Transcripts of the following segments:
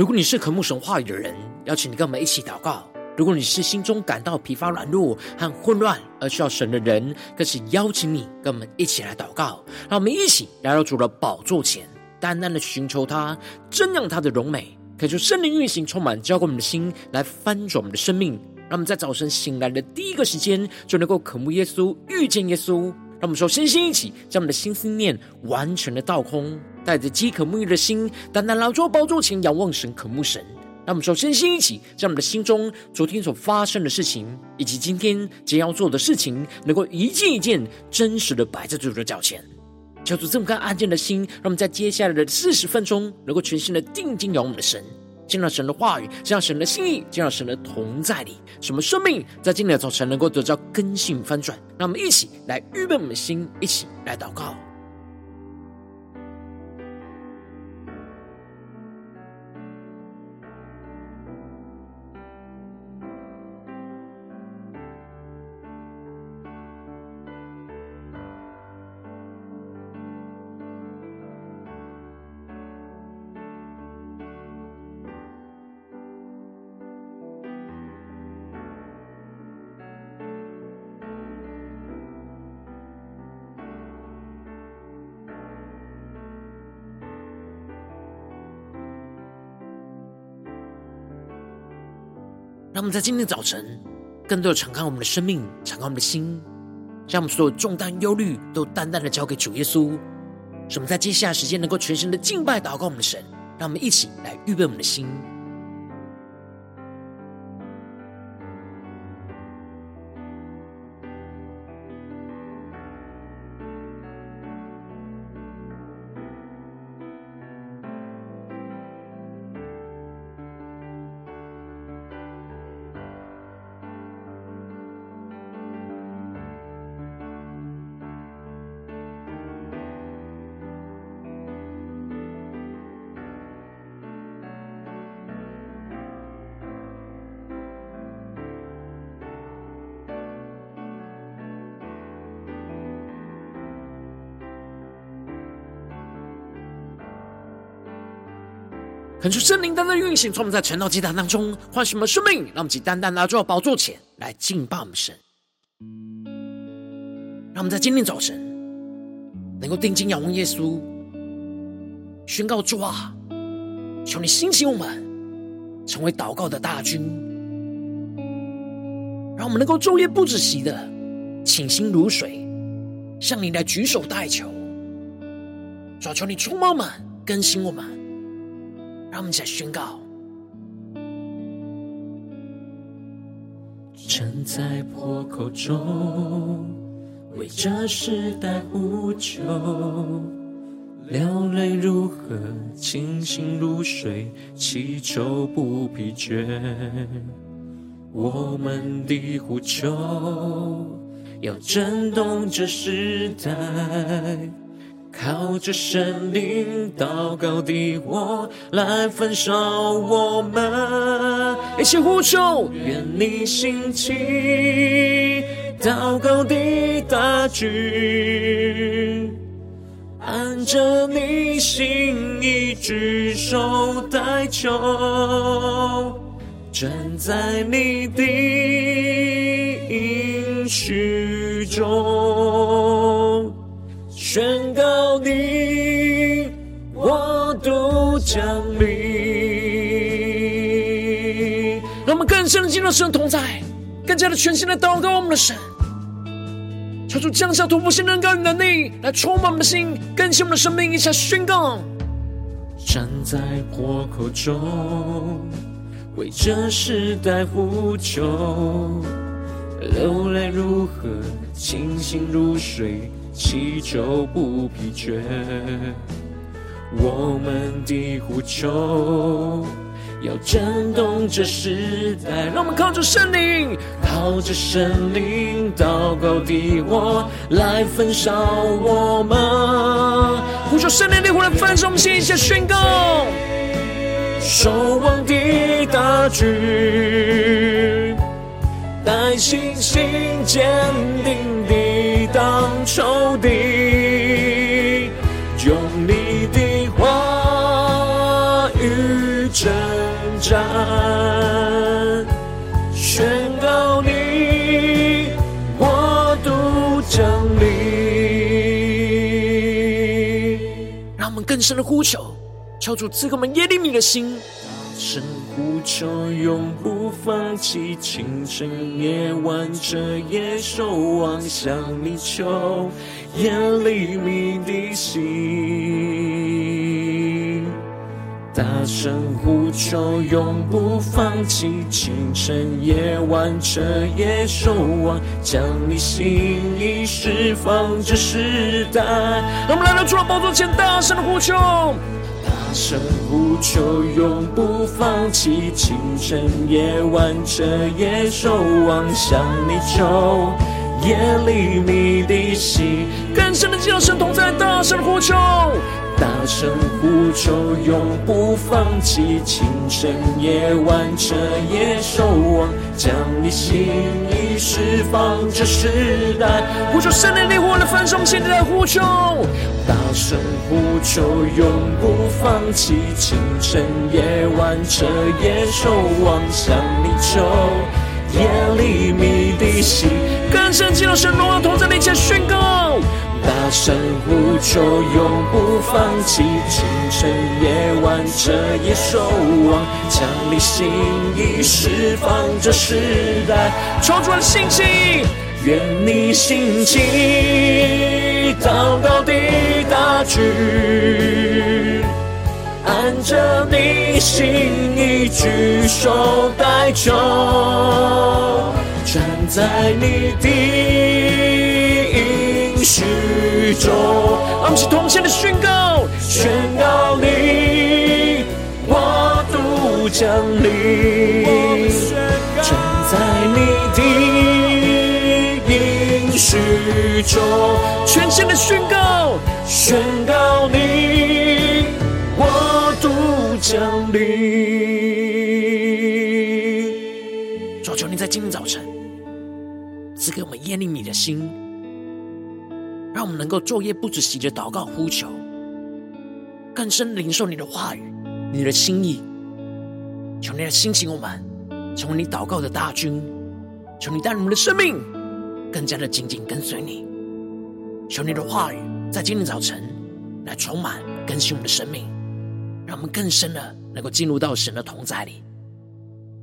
如果你是渴慕神话语的人，邀请你跟我们一起祷告；如果你是心中感到疲乏、软弱和混乱而需要神的人，更是邀请你跟我们一起来祷告。让我们一起来到主的宝座前，单单的寻求他，瞻仰他的荣美，可求圣灵运行，充满浇灌我们的心，来翻转我们的生命。让我们在早晨醒来的第一个时间，就能够渴慕耶稣，遇见耶稣。让我们说，身心一起，将我们的心思念完全的倒空。带着饥渴沐浴的心，单单来到宝座前仰望神、渴慕神。让我们首先先一起，将我们的心中昨天所发生的事情，以及今天将要做的事情，能够一件一件真实的摆在主的脚前。求主这么看安静的心，让我们在接下来的四十分钟，能够全心的定睛仰望我们的神，见到神的话语，见到神的心意，见到神的同在里，什么生命在今天的早晨能够得到更新翻转。让我们一起来预备我们的心，一起来祷告。让我们在今天早晨，更多的敞开我们的生命，敞开我们的心，将我们所有重担、忧虑都淡淡的交给主耶稣。使我们在接下来时间能够全心的敬拜、祷告我们的神。让我们一起来预备我们的心。恳求圣灵单单运行，从我们在晨祷祭坛当中唤醒我们生命，让我们以单单来到宝座前来敬拜我们神。让我们在今天早晨能够定睛仰望耶稣，宣告主啊，求你兴起我们，成为祷告的大军，让我们能够昼夜不止息的倾心如水，向你来举手代求。主啊，求你充满我们，更新我们。让我们一起来宣告。站在破口中，为这时代呼求，流泪如河，清醒如水，祈求不疲倦。我们的呼求要震动这时代。靠着神灵祷告的我来焚烧我们，一起呼求，愿你兴起祷告的大军，按着你心意举手代求，站在你的应许中。宣告你，我都降临。让我们更深的进入神同在，更加的全心的祷告我们的神，求主降下突破性能高与能力来充满我们的心，更新我们的生命，一起宣告。站在破口中，为这时代呼求，流泪如何清醒如水。祈求不疲倦，我们的呼求要震动这时代。让我们靠着圣灵，靠着圣灵祷告的我来焚烧我们。呼求圣灵的火来焚烧我们心，一起宣告。守望的大军，带信心坚定的。当仇敌，用你的话语征战，宣告你国度降临。让我们更深的呼求，求主赐给我们耶利米的心。呼求，永不放弃，清晨夜晚，彻夜守望，向你求，耶利米的心。大声呼求，永不放弃，清晨夜晚，彻夜守望，将你心意释放这世代。让我们来到主的宝座前，大声的呼求。大声呼求，永不放弃，清晨夜晚，彻夜守望，向你求，夜里你的心，更深的进入神同在，大声呼求，大声呼求，永不放弃，清晨夜晚，彻夜守望，将你心意释放这世代，呼求圣灵烈火的焚烧，现在呼求。大声呼求，永不放弃，清晨夜晚，彻夜守望，向你求，耶利米的心，更深进入神荣耀同在的一切宣告。大声呼求，永不放弃，清晨夜晚，彻夜守望，将你心意释放这时代，求主的兴起，愿你兴起。祷告的大局，按着你心意举手代求，站在你的许中。我们是同心的宣告，宣告你国度降临，站在你的。应许中全新的宣告，宣告你国度降临。主求你在今天早晨赐给我们耶利米的心，让我们能够昼夜不止息的祷告呼求，更深领受你的话语、你的心意。求你来兴起我们，成为你祷告的大军。求你带领我们的生命。更加的紧紧跟随你，求你的话语在今天早晨来充满更新我们的生命，让我们更深的能够进入到神的同在里。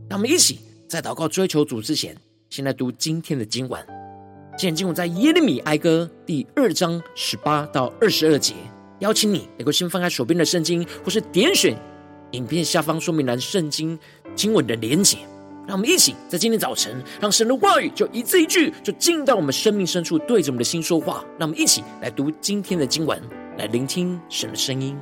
让我们一起在祷告追求主之前，先来读今天的经文。今天经文在耶利米哀歌第二章十八到二十二节。邀请你能够先翻开手边的圣经，或是点选影片下方说明栏圣经经文的连结。让我们一起在今天早晨，让神的话语就一字一句，就进到我们生命深处，对着我们的心说话。让我们一起来读今天的经文，来聆听神的声音。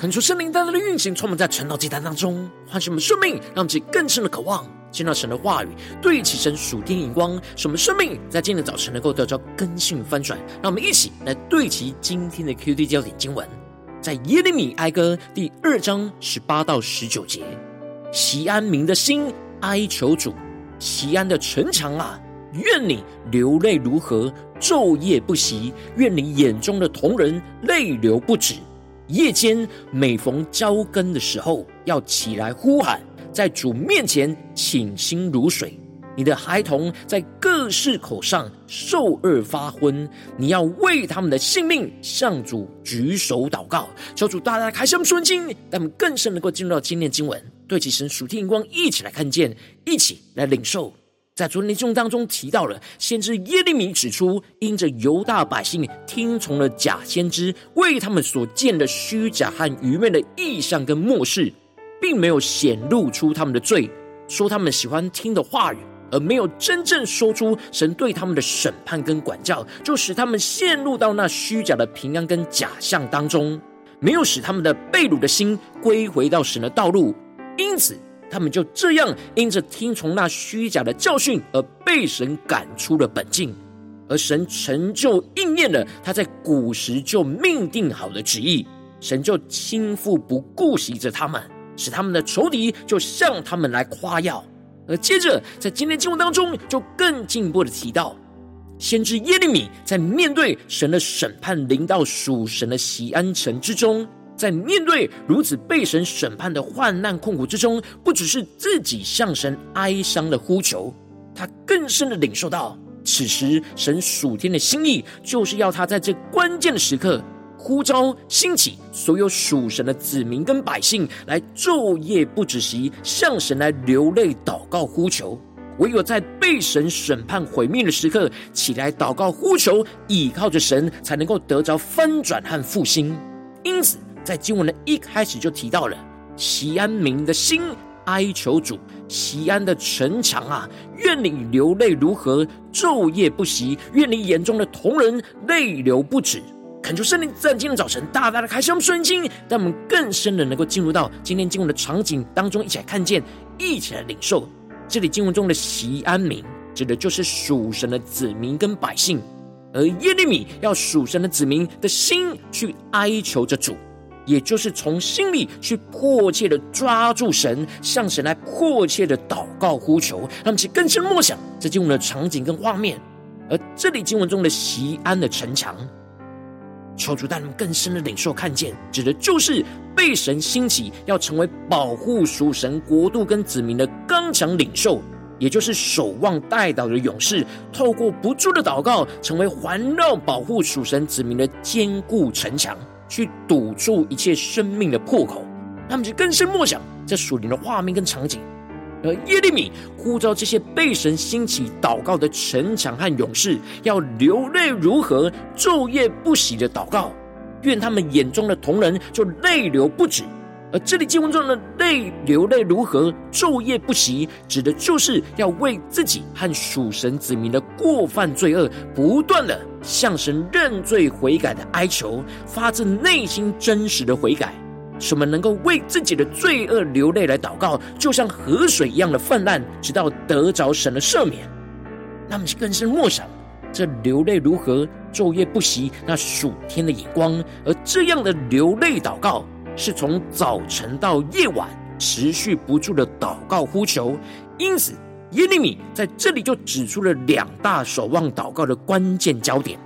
恳求圣灵单单的运行，充满在晨祷祭坛当中，唤醒我们生命，让我们自己更深的渴望见到神的话语，对齐神属天眼光，使我们生命在今天早晨能够得到更新翻转。让我们一起来对齐今天的 QD 焦点经文，在耶利米哀歌第二章十八到十九节：席安民的心哀求主，席安的城墙啊，愿你流泪如何，昼夜不息；愿你眼中的瞳人泪流不止。夜间每逢交更的时候，要起来呼喊，在主面前倾心如水。你的孩童在各市口上受饿发昏，你要为他们的性命向主举手祷告。求主大大开箱顺经，让我们更深能够进入到今天经文，对其神属天眼光，一起来看见，一起来领受。在昨天的经当中提到了，先知耶利米指出，因着犹大百姓听从了假先知为他们所见的虚假和愚昧的异象跟漠视，并没有显露出他们的罪，说他们喜欢听的话语，而没有真正说出神对他们的审判跟管教，就使他们陷入到那虚假的平安跟假象当中，没有使他们的被掳的心归回到神的道路，因此。他们就这样因着听从那虚假的教训而被神赶出了本境，而神成就应验了他在古时就命定好的旨意，神就倾覆不顾惜着他们，使他们的仇敌就向他们来夸耀。而接着在今天经文当中，就更进一步的提到，先知耶利米在面对神的审判临到属神的西安城之中。在面对如此被神审判的患难困苦之中，不只是自己向神哀伤的呼求，他更深的领受到，此时神属天的心意，就是要他在这关键的时刻呼召兴起所有属神的子民跟百姓，来昼夜不止息，向神来流泪祷告呼求。唯有在被神审判毁灭的时刻，起来祷告呼求，倚靠着神，才能够得着翻转和复兴。因此。在经文的一开始就提到了锡安民的心哀求主，锡安的城墙啊，愿你流泪如何，昼夜不息；愿你眼中的瞳人泪流不止。恳求圣灵在今天早晨大大的开箱顺经，让我们更深的能够进入到今天经文的场景当中，一起来看见，一起来领受。这里经文中的锡安民，指的就是属神的子民跟百姓，而耶利米要属神的子民的心去哀求着主。也就是从心里去迫切的抓住神，向神来迫切的祷告呼求，让其更深默想这经文的场景跟画面。而这里经文中的西安的城墙，求主带领更深的领受看见，指的就是被神兴起要成为保护属神国度跟子民的刚强领袖，也就是守望代祷的勇士，透过不住的祷告，成为环绕保护属神子民的坚固城墙。去堵住一切生命的破口，他们就更深默想这树林的画面跟场景。而耶利米呼召这些被神兴起祷告的城墙和勇士，要流泪如何，昼夜不息的祷告，愿他们眼中的同人就泪流不止。而这里经文中的泪流泪如何，昼夜不息，指的就是要为自己和属神子民的过犯罪恶，不断的向神认罪悔改的哀求，发自内心真实的悔改，什么能够为自己的罪恶流泪来祷告，就像河水一样的泛滥，直到得着神的赦免。那么更是默想，这流泪如何，昼夜不息，那属天的眼光，而这样的流泪祷告。是从早晨到夜晚持续不住的祷告呼求，因此耶利米在这里就指出了两大守望祷告的关键焦点。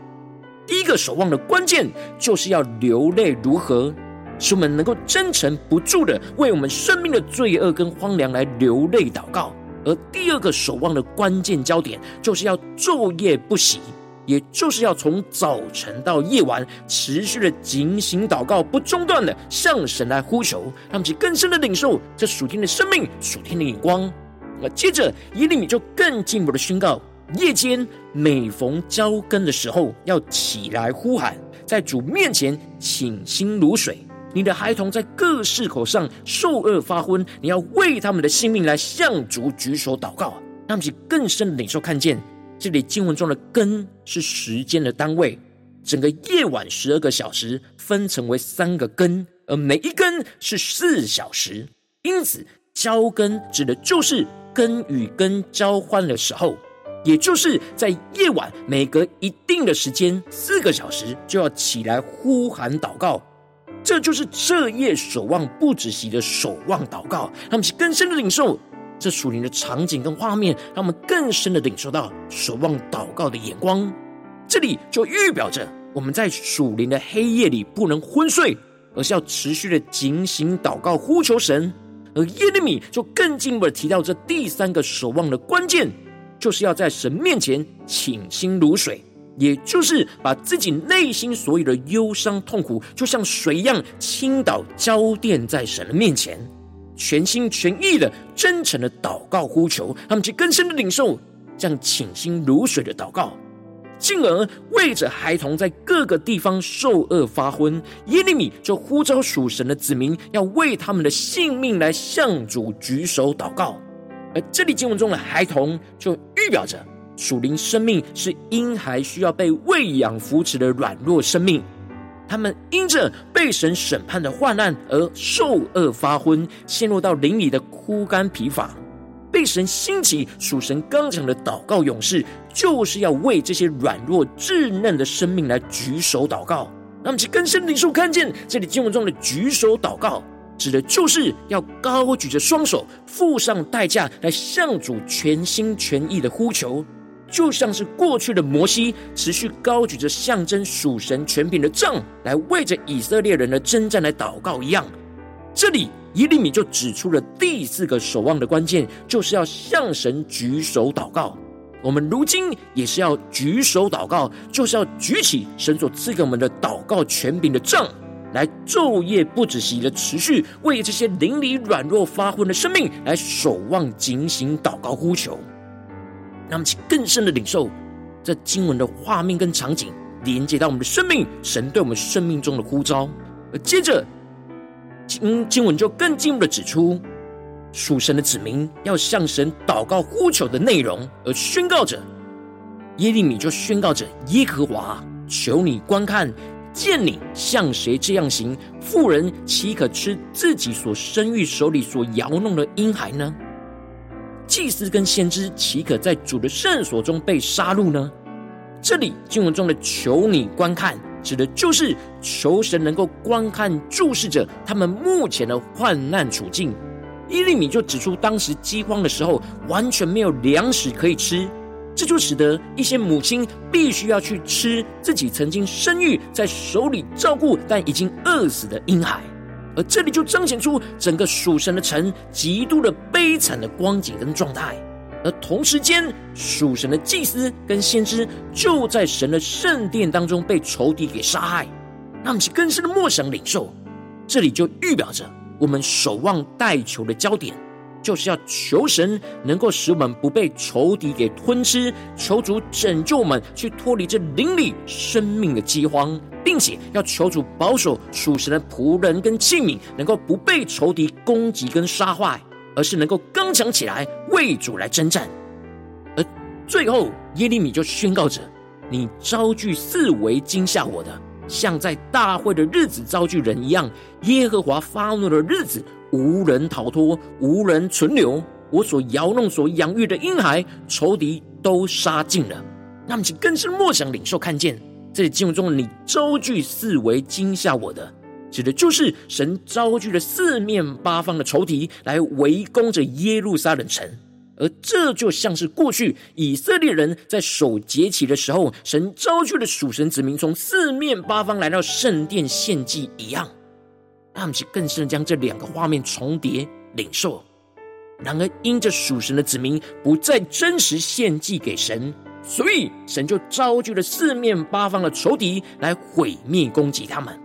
第一个守望的关键就是要流泪如何，使我们能够真诚不住的为我们生命的罪恶跟荒凉来流泪祷告；而第二个守望的关键焦点就是要昼夜不息。也就是要从早晨到夜晚，持续的警醒祷告，不中断的向神来呼求，让其更深的领受这属天的生命、属天的眼光。那接着耶利米就更进一步的宣告：夜间每逢交更的时候，要起来呼喊，在主面前倾心如水。你的孩童在各市口上受饿发昏，你要为他们的性命来向主举手祷告，让其更深的领受看见。这里经文中的“根”是时间的单位，整个夜晚十二个小时分成为三个根，而每一根是四小时。因此，交根指的就是根与根交换的时候，也就是在夜晚每隔一定的时间，四个小时就要起来呼喊祷告。这就是彻夜守望不止息的守望祷告。他们是更深的领受这属灵的场景跟画面，让我们更深的领受到守望祷告的眼光。这里就预表着我们在属灵的黑夜里不能昏睡，而是要持续的警醒祷告呼求神。而耶利米就更进一步的提到，这第三个守望的关键，就是要在神面前倾心如水，也就是把自己内心所有的忧伤痛苦，就像水一样倾倒浇奠在神的面前，全心全意的真诚的祷告呼求，他们去更深的领受这样倾心如水的祷告。进而为着孩童在各个地方受饿发昏，耶利米就呼召属神的子民，要为他们的性命来向主举手祷告。而这里经文中的孩童，就预表着属灵生命是婴孩需要被喂养扶持的软弱生命，他们因着被神审判的患难而受饿发昏，陷入到灵里的枯干疲乏。被神兴起属神刚强的祷告勇士，就是要为这些软弱稚嫩的生命来举手祷告。那么，其更深领受看见这里经文中的举手祷告，指的就是要高举着双手，付上代价来向主全心全意的呼求，就像是过去的摩西持续高举着象征属神权柄的杖，来为着以色列人的征战来祷告一样。这里。耶利米就指出了第四个守望的关键，就是要向神举手祷告。我们如今也是要举手祷告，就是要举起神所赐给我们的祷告权柄的杖，来昼夜不止息的持续为这些灵里软弱发昏的生命来守望警醒祷告呼求。那么，请更深的领受这经文的画面跟场景，连接到我们的生命，神对我们生命中的呼召。而接着。经经文就更进一步的指出，属神的子民要向神祷告呼求的内容，而宣告着耶利米就宣告着：耶和华，求你观看，见你像谁这样行，妇人岂可吃自己所生育手里所摇弄的婴孩呢？祭司跟先知岂可在主的圣所中被杀戮呢？这里经文中的求你观看。指的就是求神能够观看、注视着他们目前的患难处境。伊利米就指出，当时饥荒的时候，完全没有粮食可以吃，这就使得一些母亲必须要去吃自己曾经生育在手里照顾但已经饿死的婴孩。而这里就彰显出整个属神的城极度的悲惨的光景跟状态。而同时间，属神的祭司跟先知就在神的圣殿当中被仇敌给杀害。他们是更深的默想领受，这里就预表着我们守望待求的焦点，就是要求神能够使我们不被仇敌给吞吃，求主拯救我们，去脱离这灵里生命的饥荒，并且要求主保守属神的仆人跟器皿，能够不被仇敌攻击跟杀坏。而是能够刚强起来，为主来征战。而最后，耶利米就宣告着：“你招聚四围惊吓我的，像在大会的日子招聚人一样。耶和华发怒的日子，无人逃脱，无人存留。我所摇弄、所养育的婴孩，仇敌都杀尽了。”那么，请更深默想、领受、看见这里经文中“你招聚四围惊吓我的”。指的就是神招聚了四面八方的仇敌来围攻着耶路撒冷城，而这就像是过去以色列人在守节期的时候，神招聚了属神子民从四面八方来到圣殿献祭一样。那我们就更深的将这两个画面重叠领受。然而，因着属神的子民不再真实献祭给神，所以神就招聚了四面八方的仇敌来毁灭攻击他们。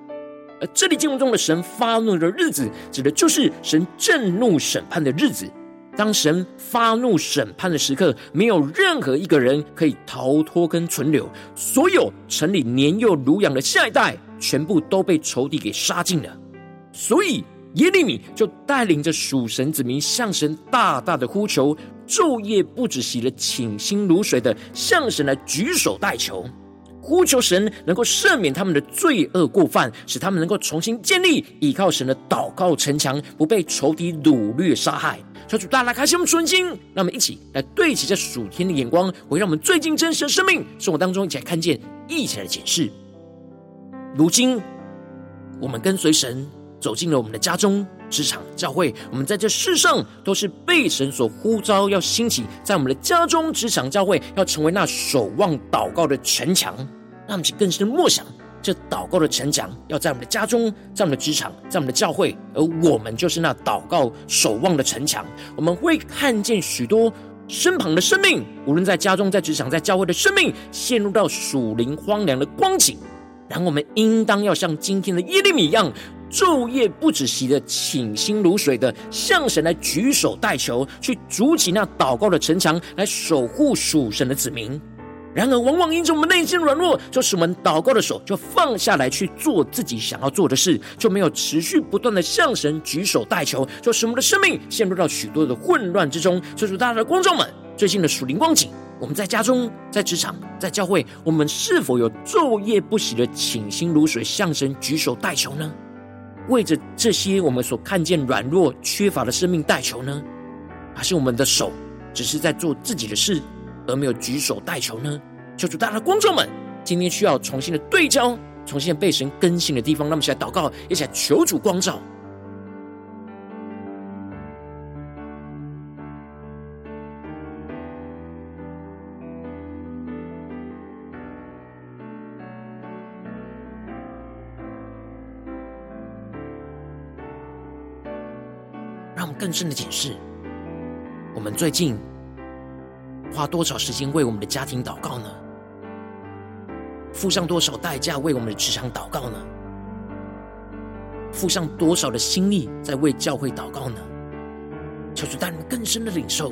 而这里经文中的神发怒的日子，指的就是神震怒审判的日子。当神发怒审判的时刻，没有任何一个人可以逃脱跟存留，所有城里年幼乳养的下一代，全部都被仇敌给杀尽了。所以耶利米就带领着属神子民向神大大的呼求，昼夜不止息的倾心如水的向神来举手代求。呼求神能够赦免他们的罪恶过犯，使他们能够重新建立依靠神的祷告城墙，不被仇敌掳掠杀害。求主大大开启我们纯心，让我们一起来对齐这属天的眼光，围绕我们最近真实的生命生活当中一起来看见，一起来检视。如今，我们跟随神走进了我们的家中、职场、教会，我们在这世上都是被神所呼召，要兴起在我们的家中、职场、教会，要成为那守望祷告的城墙。让我们更深的默想，这祷告的城墙要在我们的家中，在我们的职场，在我们的教会，而我们就是那祷告守望的城墙。我们会看见许多身旁的生命，无论在家中、在职场、在教会的生命，陷入到属灵荒凉的光景。然后我们应当要像今天的耶利米一样，昼夜不止息的倾心如水的向神来举手代求，去筑起那祷告的城墙，来守护属神的子民。然而，往往因着我们内心软弱，就使我们祷告的手就放下来去做自己想要做的事，就没有持续不断的向神举手代求，就使我们的生命陷入到许多的混乱之中。所以说，大家的观众们，最近的属灵光景，我们在家中、在职场、在教会，我们是否有昼夜不息的倾心如水向神举手代求呢？为着这些我们所看见软弱缺乏的生命代求呢？还是我们的手只是在做自己的事？而没有举手代求呢？求主，大家的观众们，今天需要重新的对焦，重新的被神更新的地方，那么一起来祷告，一起来求主光照。更深的解释，我们最近。花多少时间为我们的家庭祷告呢？付上多少代价为我们的职场祷告呢？付上多少的心力在为教会祷告呢？求主带领更深的领受，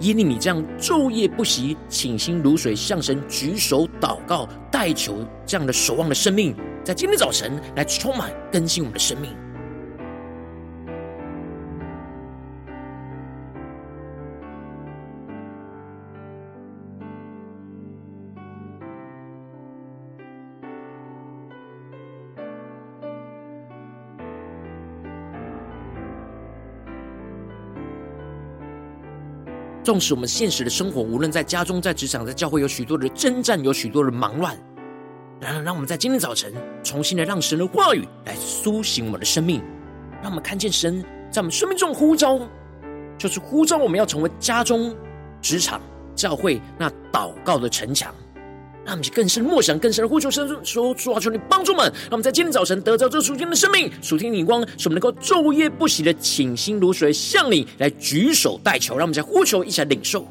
耶利米这样昼夜不息、倾心如水向神举手祷告代求这样的守望的生命，在今天早晨来充满更新我们的生命。纵使我们现实的生活，无论在家中、在职场、在教会，有许多的征战，有许多的忙乱。然而，让我们在今天早晨，重新的让神的话语来苏醒我们的生命，让我们看见神在我们生命中呼召，就是呼召我们要成为家中、职场、教会那祷告的城墙。让我们去更深默想，更深的呼求神说：“主啊，求你帮助们，让我们在今天早晨得着这属天的生命、属天的眼光，使我们能够昼夜不息的倾心如水，向你来举手代求。让我们在呼求，一起来领受。”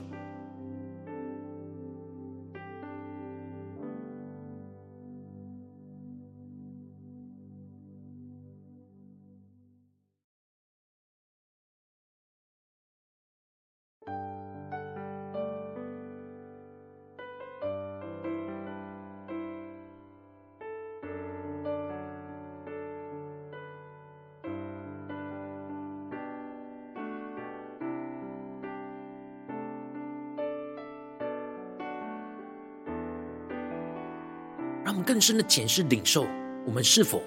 更深的检视领受，我们是否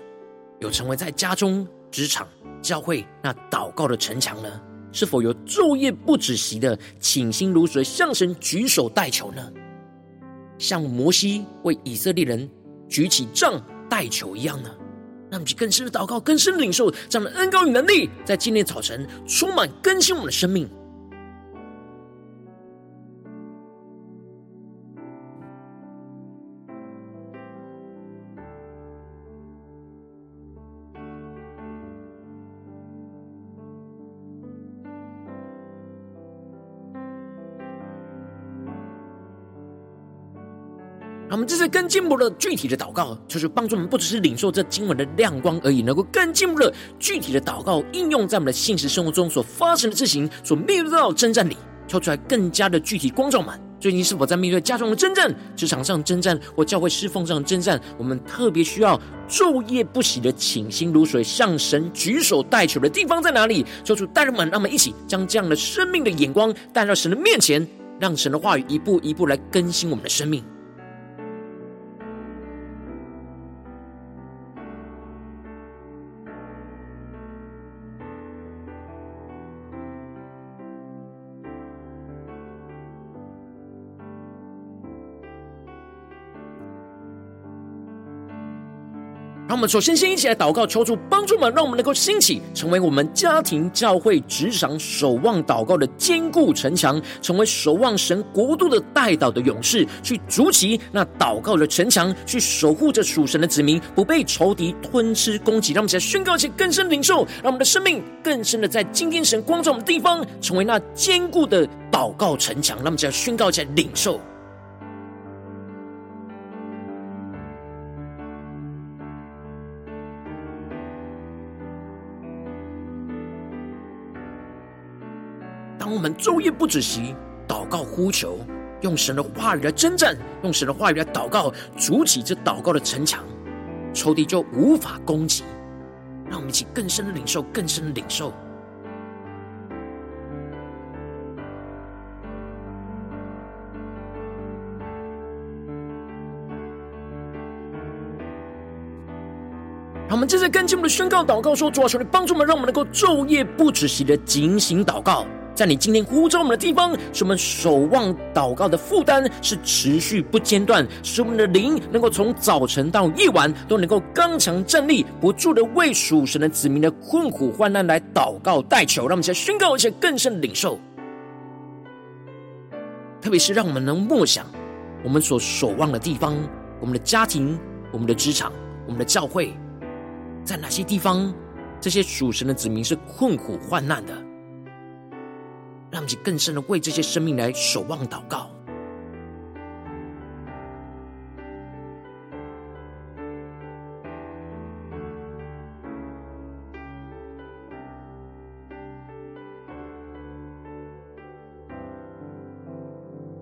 有成为在家中、职场、教会那祷告的城墙呢？是否有昼夜不止息的倾心如水向神举手代求呢？像摩西为以色列人举起杖代求一样呢？让我们去更深的祷告，更深的领受这样的恩膏与能力，在今天早晨充满更新我们的生命。我们这次更进步的具体的祷告，就是帮助我们不只是领受这经文的亮光而已，能够更进步的具体的祷告应用在我们的现实生活中所发生的事情，所面对到的征战里，跳出来更加的具体光照们。最近是否在面对家中的征战、职场上征战或教会侍奉上的征战？我们特别需要昼夜不息的倾心如水向神举手代求的地方在哪里？求主带领们，让我们一起将这样的生命的眼光带到神的面前，让神的话语一步一步来更新我们的生命。我们首先先一起来祷告，求主帮助我们，让我们能够兴起，成为我们家庭、教会、职场守望祷告的坚固城墙，成为守望神国度的代祷的勇士，去筑起那祷告的城墙，去守护着属神的子民，不被仇敌吞吃攻击。让我们一起来宣告，一起更深领受，让我们的生命更深的在今天神光照的地方，成为那坚固的祷告城墙。让我们一起来宣告，一起来领受。我们昼夜不止息，祷告呼求，用神的话语来征战，用神的话语来祷告，筑起这祷告的城墙，仇敌就无法攻击。让我们一起更深的领受，更深的领受。让我们接着跟进我们的宣告祷告说：主啊，求你帮助我们，让我们能够昼夜不止息的警醒祷告。在你今天呼召我们的地方，使我们守望祷告的负担是持续不间断，使我们的灵能够从早晨到夜晚都能够刚强站立，不住的为属神的子民的困苦患难来祷告代求。让我们先宣告，一些更深的领受。特别是让我们能默想我们所守望的地方，我们的家庭、我们的职场、我们的教会，在哪些地方，这些属神的子民是困苦患难的。让我们更深的为这些生命来守望祷告，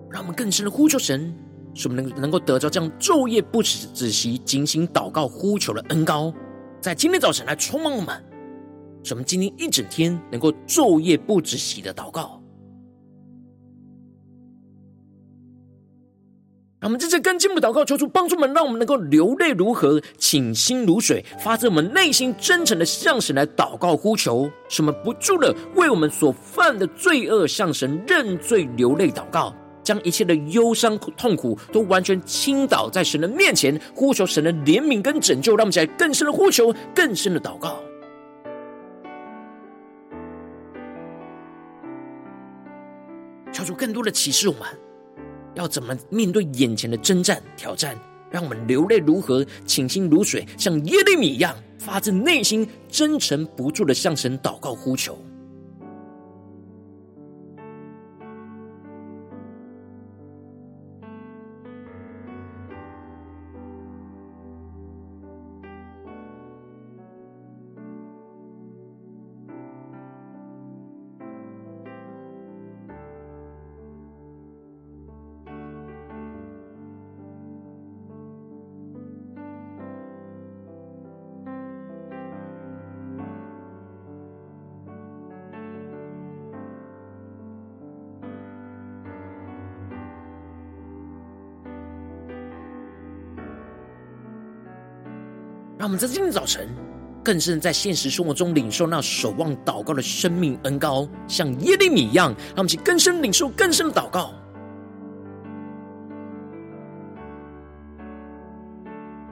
让我们更深的呼求神，使我们能能够得着这样昼夜不止止息、警醒祷告、呼求的恩膏，在今天早晨来充满我们。使我们今天一整天能够昼夜不止息的祷告，让我们在这更进一步祷告，求主帮助我们，让我们能够流泪如何，倾心如水，发自我们内心真诚的向神来祷告呼求。什么不住的为我们所犯的罪恶向神认罪流泪祷告，将一切的忧伤痛苦都完全倾倒在神的面前，呼求神的怜悯跟拯救。让我们起来更深的呼求，更深的祷告。主更多的启示我们，要怎么面对眼前的征战挑战，让我们流泪如何，倾心如水，像耶利米一样，发自内心真诚不住的向神祷告呼求。我们在今天早晨，更是在现实生活中领受那守望祷告的生命恩高，像耶利米一样，让我们去更深领受更深的祷告。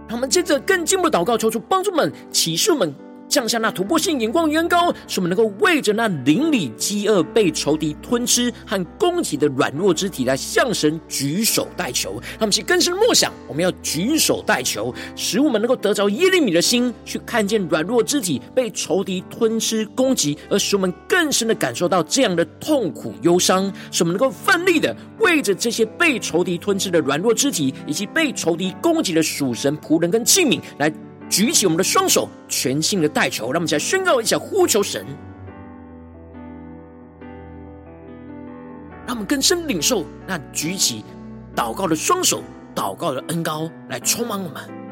他们接着更进一步祷告，求主帮助们、启示们。降下那突破性眼光远高，使我们能够为着那邻里饥饿被仇敌吞吃和攻击的软弱肢体来向神举手代求。让我们去更深默想，我们要举手代求，使我们能够得着耶利米的心，去看见软弱肢体被仇敌吞吃攻击，而使我们更深的感受到这样的痛苦忧伤，使我们能够奋力的为着这些被仇敌吞吃的软弱肢体，以及被仇敌攻击的属神仆人跟器皿来。举起我们的双手，全新的代求，让我们一起来宣告，一下呼求神，让我们更深领受那举起祷告的双手，祷告的恩膏来充满我们。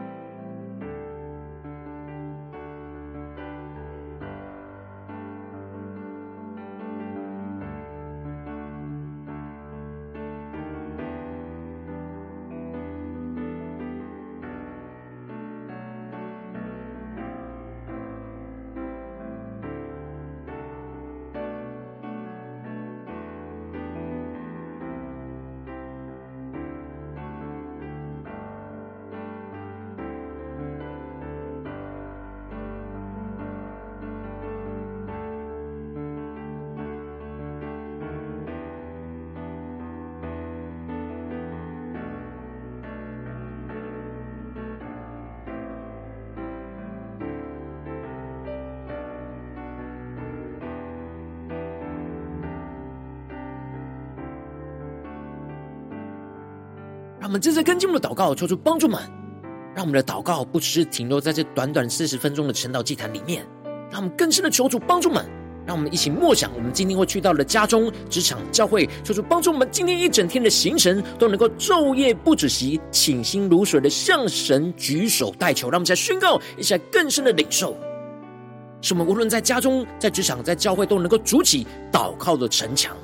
我们正在跟进我们的祷告，求主帮助们，让我们的祷告不只是停留在这短短四十分钟的晨祷祭坛里面，让我们更深的求主帮助们，让我们一起默想，我们今天会去到的家中、职场、教会，求主帮助我们今天一整天的行程都能够昼夜不止息、倾心如水的向神举手代求，让我们再宣告，一起来更深的领受，使我们无论在家中、在职场、在教会，都能够筑起祷告的城墙。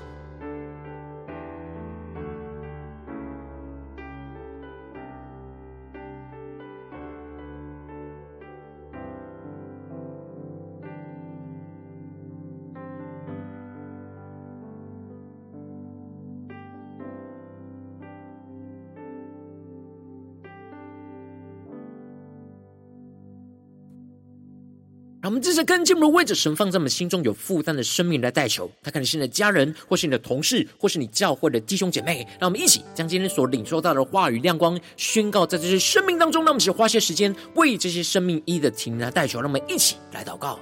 让我们这次跟进我们为着神放在我们心中有负担的生命来代求，他可能是你的家人，或是你的同事，或是你教会的弟兄姐妹。让我们一起将今天所领受到的话语亮光宣告在这些生命当中。让我们一起花些时间为这些生命一的停来代求。让我们一起来祷告。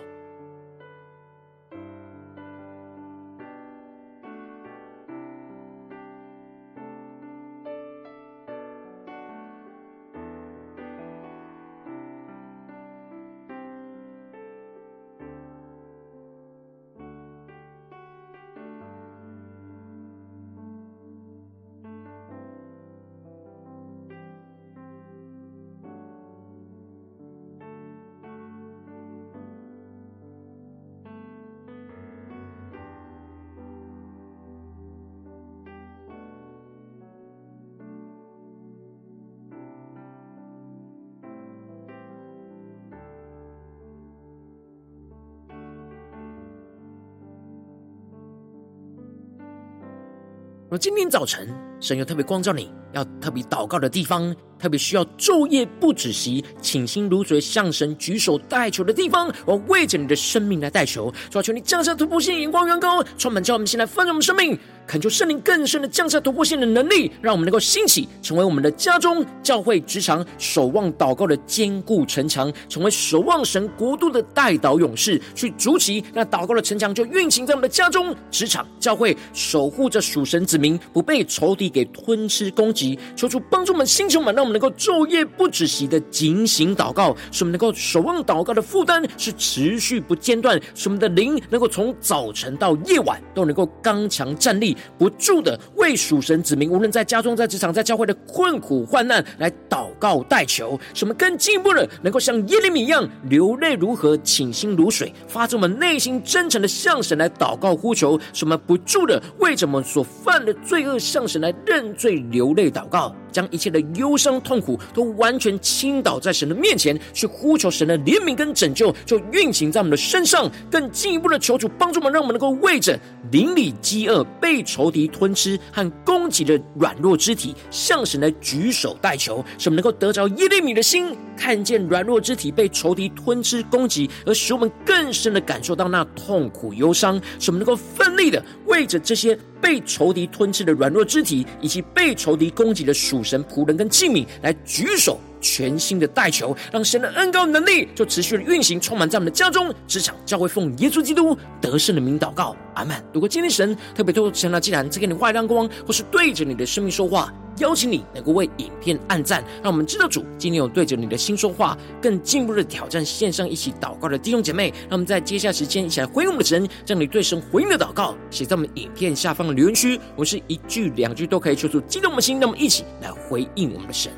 今天早晨，神又特别光照你要特别祷告的地方，特别需要昼夜不止息、倾心如水向神举手代求的地方，我为着你的生命来代求，求求你降下突破性眼光，远高充满，叫我们先来丰盛我们生命。恳求圣灵更深的降下突破性的能力，让我们能够兴起，成为我们的家中、教会、职场守望祷告的坚固城墙，成为守望神国度的代祷勇士，去筑起那祷告的城墙，就运行在我们的家中、职场、教会，守护着属神子民，不被仇敌给吞吃攻击。求主帮助我们，星球们，让我们能够昼夜不止息的警醒祷告，使我们能够守望祷告的负担是持续不间断，使我们的灵能够从早晨到夜晚都能够刚强站立。不住的为属神子民，无论在家中、在职场、在教会的困苦患难来祷告代求，什么更进一步的能够像耶利米一样流泪如何、倾心如水，发自我们内心真诚的向神来祷告呼求，什么不住的为着我们所犯的罪恶向神来认罪流泪祷告。将一切的忧伤痛苦都完全倾倒在神的面前，去呼求神的怜悯跟拯救，就运行在我们的身上。更进一步的求主帮助我们，让我们能够为着邻里饥饿、被仇敌吞吃和攻击的软弱肢体，向神来举手代求，使我们能够得着耶利米的心，看见软弱肢体被仇敌吞吃攻击，而使我们更深的感受到那痛苦忧伤，使我们能够奋力的为着这些。被仇敌吞吃的软弱肢体，以及被仇敌攻击的属神仆人跟器皿，来举手全新的代求，让神的恩膏能力就持续的运行，充满在我们的家中、职场、教会，奉耶稣基督得胜的名祷告，阿门。如果今天神特别透过神的祭坛赐给你坏亮光，或是对着你的生命说话，邀请你能够为影片按赞，让我们知道主今天有对着你的心说话，更进一步的挑战线上一起祷告的弟兄姐妹。让我们在接下来时间一起来回应我们的神，让你对神回应的祷告写在我们影片下方的留言区，我们是一句两句都可以说出激动我们的心，让我们一起来回应我们的神。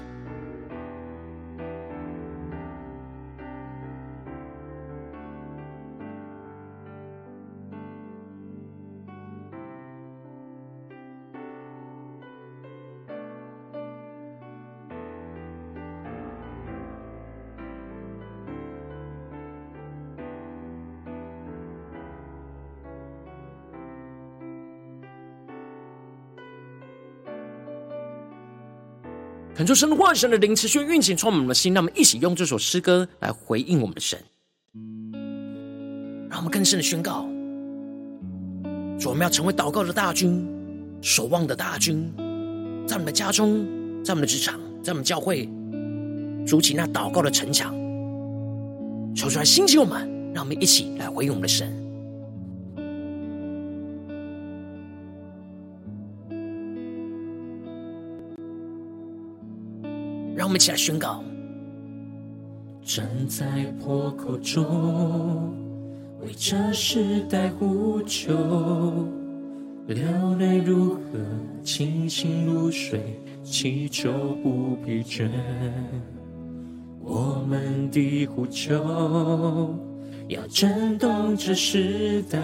恳求神的话语、神的灵持续运行，充满我们的心。让我们一起用这首诗歌来回应我们的神，让我们更深的宣告：说我们要成为祷告的大军，守望的大军，在我们的家中，在我们的职场，在我们教会，筑起那祷告的城墙。求出来兴起我们，让我们一起来回应我们的神。我们起来宣告。站在破口中，为这时代呼求，流泪如何，清醒如水，祈求不疲倦。我们的呼求要震动这时代，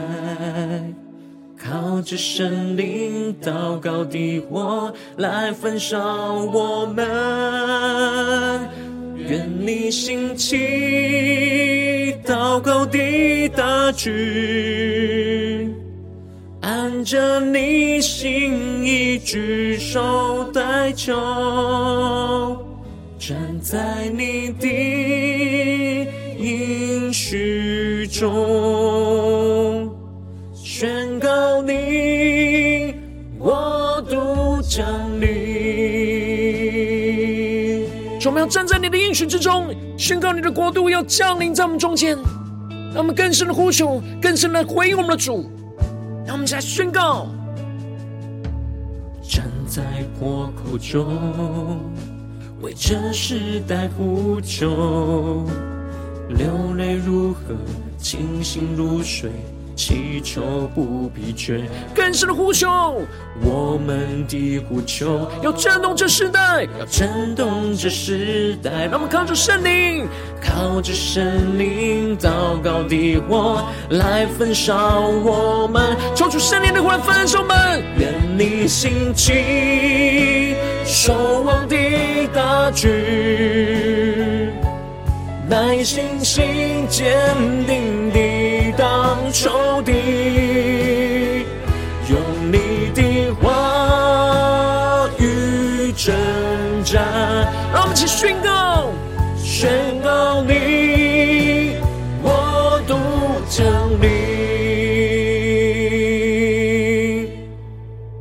靠着神灵祷告的火来焚烧我们。愿你兴起祷告的大军，按着你心意举手代求。站在你的应许中，站在你的应许之中，宣告你的国度要降临在我们中间。让我们更深的呼求，更深的回应我们的主。让我们一起来宣告：站在破口中。为这时代呼求，流泪如河，清醒如水，祈求不疲倦。更深的呼求，我们的呼求要震动这时代，要震动这时代。让我们靠着圣灵，靠着圣灵祷告的火来焚烧我们，抽出圣灵的火来焚烧我们。愿你兴起，守望的大军，耐心、心坚定地起宣告，宣告你我独降临。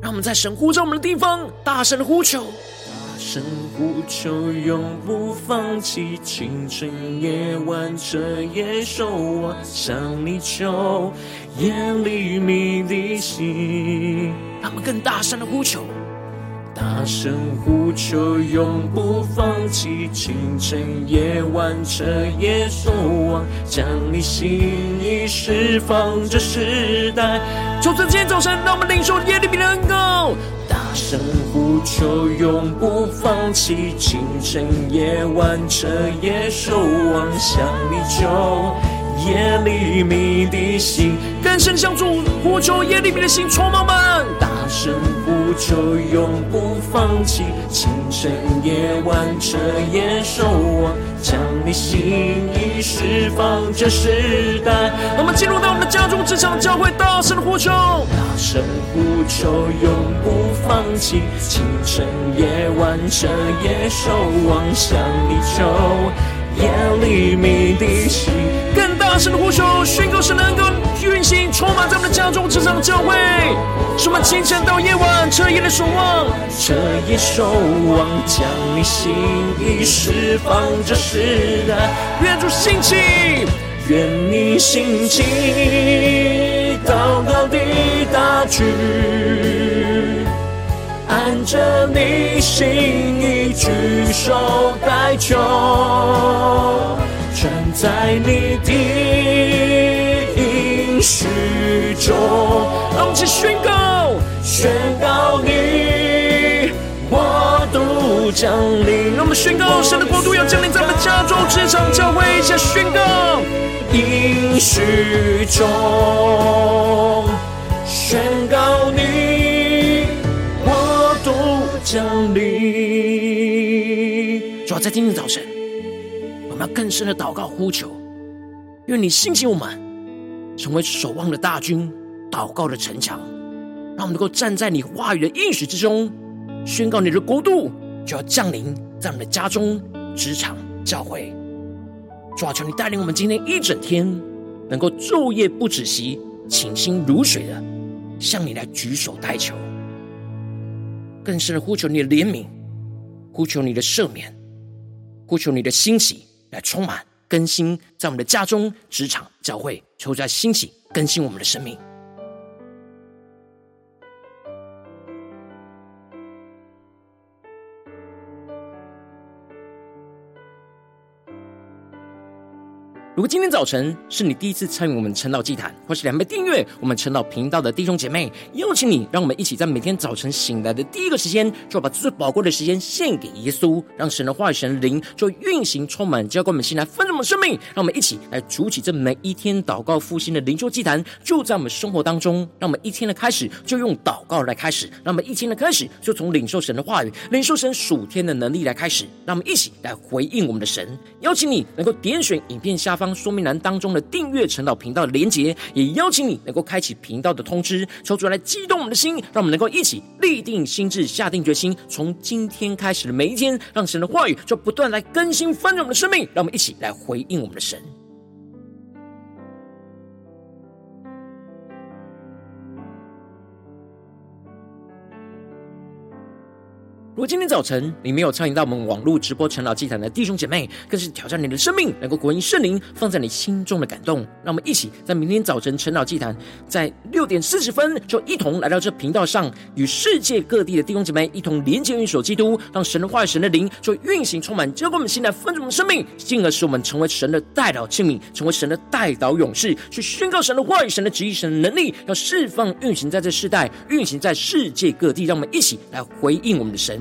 让我们在神呼召我们的地方，大声的呼求。大声呼求，永不放弃，清晨夜晚彻夜守望，向你求，眼里迷的心。他们更大声的呼求，大声呼求，永不放弃，清晨夜晚彻夜守望，将你心意释放这时代。就在今天早晨，让我们领受耶利米的恩膏。大声呼求，永不放弃，清晨夜晚彻夜守望，向你求，耶利米的心，更深向主呼求，耶利米的心充满们。大声呼求，永不放弃，清晨夜晚彻夜守望，将你心意释放这时代。我们进入到我们的家中、职场、教会，大声呼求，大声呼求，永不放弃，清晨夜晚彻夜守望，向你求，眼里迷的心，更大声的呼求，宣告神能够运行，充满在我们的家中、职场、教会，什么清晨到夜晚彻夜的守望，彻夜守望，将你心意释放这时代，愿主兴起，愿你兴起，祷告的大军，按着你心意举手代求，站在你的应许中，让我们一起宣告，宣告你国度降临。让我们宣告神的国度要降临在我们家中、职场、教会，一起宣告应许中，宣告你降临。主要在今天早晨，我们要更深的祷告呼求，愿你兴起我们，成为守望的大军、祷告的城墙，让我们能够站在你话语的应许之中，宣告你的国度就要降临在我们的家中、职场、教会。主啊，求你带领我们今天一整天，能够昼夜不止息、倾心如水的向你来举手代求，更深的呼求你的怜悯，呼求你的赦免，呼求你的欣喜来充满更新，在我们的家中、职场、教会，求在欣喜更新我们的生命。如果今天早晨是你第一次参与我们晨祷祭坛，或是两倍订阅我们晨祷频道的弟兄姐妹，邀请你，让我们一起在每天早晨醒来的第一个时间，就把最宝贵的时间献给耶稣，让神的话语、神灵就运行充满，浇灌我们心来丰盛我们生命。让我们一起来主起这每一天祷告复兴的灵修祭坛，就在我们生活当中。让我们一天的开始就用祷告来开始，让我们一天的开始就从领受神的话语、领受神属天的能力来开始。让我们一起来回应我们的神。邀请你能够点选影片下方。说明栏当中的订阅陈老频道的连结，也邀请你能够开启频道的通知，抽出来激动我们的心，让我们能够一起立定心智，下定决心，从今天开始的每一天，让神的话语就不断来更新翻转我们的生命，让我们一起来回应我们的神。果今天早晨你没有参与到我们网络直播晨祷祭坛的弟兄姐妹，更是挑战你的生命，能够回应圣灵放在你心中的感动。让我们一起在明天早晨晨祷祭坛，在六点四十分就一同来到这频道上，与世界各地的弟兄姐妹一同连接、运手基督，让神的话语、神的灵就运行充满，浇灌我们心来分足我们生命，进而使我们成为神的代祷器皿，成为神的代祷勇士，去宣告神的话语、神的旨意、神的能力，要释放、运行在这世代，运行在世界各地。让我们一起来回应我们的神。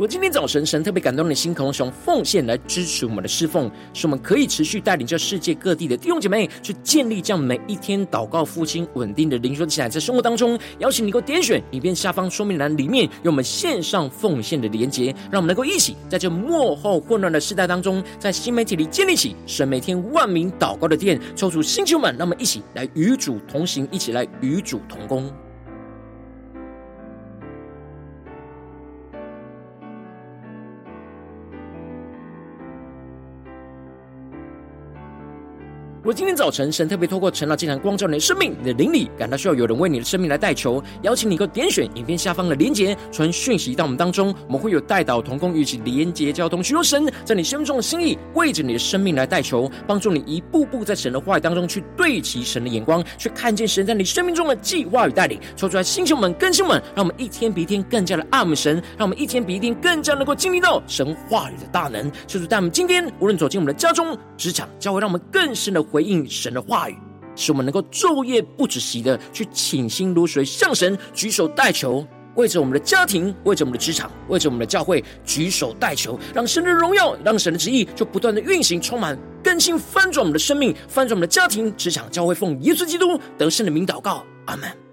如今天早晨神特别感动你的心，渴望用奉献来支持我们的侍奉，使我们可以持续带领着世界各地的弟兄姐妹去建立这样每一天祷告复兴稳定的灵修起来，在生活当中，邀请你能够点选影片下方说明栏里面有我们线上奉献的连结，让我们能够一起在这幕后混乱的时代当中，在新媒体里建立起神每天万名祷告的殿，抽出星球们，让我们一起来与主同行，一起来与主同工。今天早晨神特别透过陈老经常光照你的生命，你的灵里感到需要有人为你的生命来代求，邀请你能够点选影片下方的连结，传讯息到我们当中，我们会有代祷同工与其连结交通，寻求神在你生命中的心意，为着你的生命来代求，帮助你一步步在神的话语当中去对齐神的眼光，去看见神在你生命中的计划与带领，抽出来星球们、更新们，让我们一天比一天更加的爱慕神，让我们一天比一天更加能够经历到神话语的大能。就是在我们今天无论走进我们的家中、职场，教会让我们更深的回。回应神的话语，使我们能够昼夜不止息的去倾心如水，向神举手代求，为着我们的家庭，为着我们的职场，为着我们的教会举手代求，让神的荣耀，让神的旨意就不断的运行，充满更新，翻转我们的生命，翻转我们的家庭、职场、教会，奉耶稣基督得胜的名祷告，阿门。